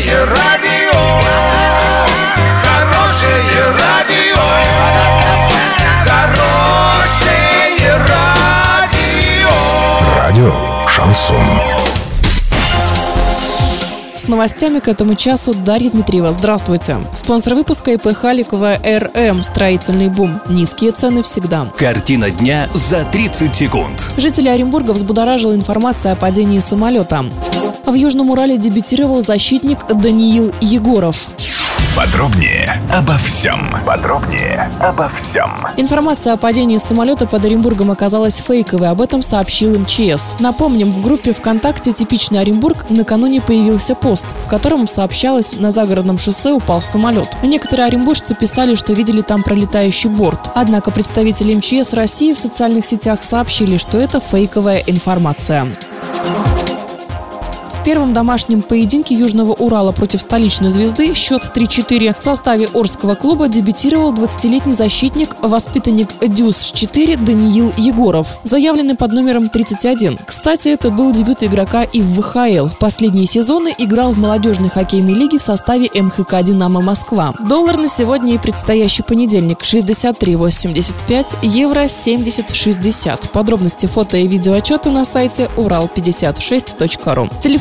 Хорошее радио, хорошее радио, хорошее радио. Радио Шансон. С новостями к этому часу Дарья Дмитриева. Здравствуйте. Спонсор выпуска ИП Халикова РМ «Строительный бум». Низкие цены всегда. Картина дня за 30 секунд. Жители Оренбурга взбудоражила информация о падении самолета. В Южном Урале дебютировал защитник Даниил Егоров. Подробнее обо всем. Подробнее обо всем. Информация о падении самолета под Оренбургом оказалась фейковой, об этом сообщил МЧС. Напомним, в группе ВКонтакте «Типичный Оренбург» накануне появился пост, в котором сообщалось, на загородном шоссе упал самолет. Некоторые оренбуржцы писали, что видели там пролетающий борт. Однако представители МЧС России в социальных сетях сообщили, что это фейковая информация. В первом домашнем поединке Южного Урала против столичной звезды счет 3-4 в составе Орского клуба дебютировал 20-летний защитник, воспитанник Дюс-4 Даниил Егоров, заявленный под номером 31. Кстати, это был дебют игрока и в ВХЛ. В последние сезоны играл в молодежной хоккейной лиге в составе МХК «Динамо Москва». Доллар на сегодня и предстоящий понедельник 63,85, евро 70,60. Подробности фото и видеоотчеты на сайте урал56.ру.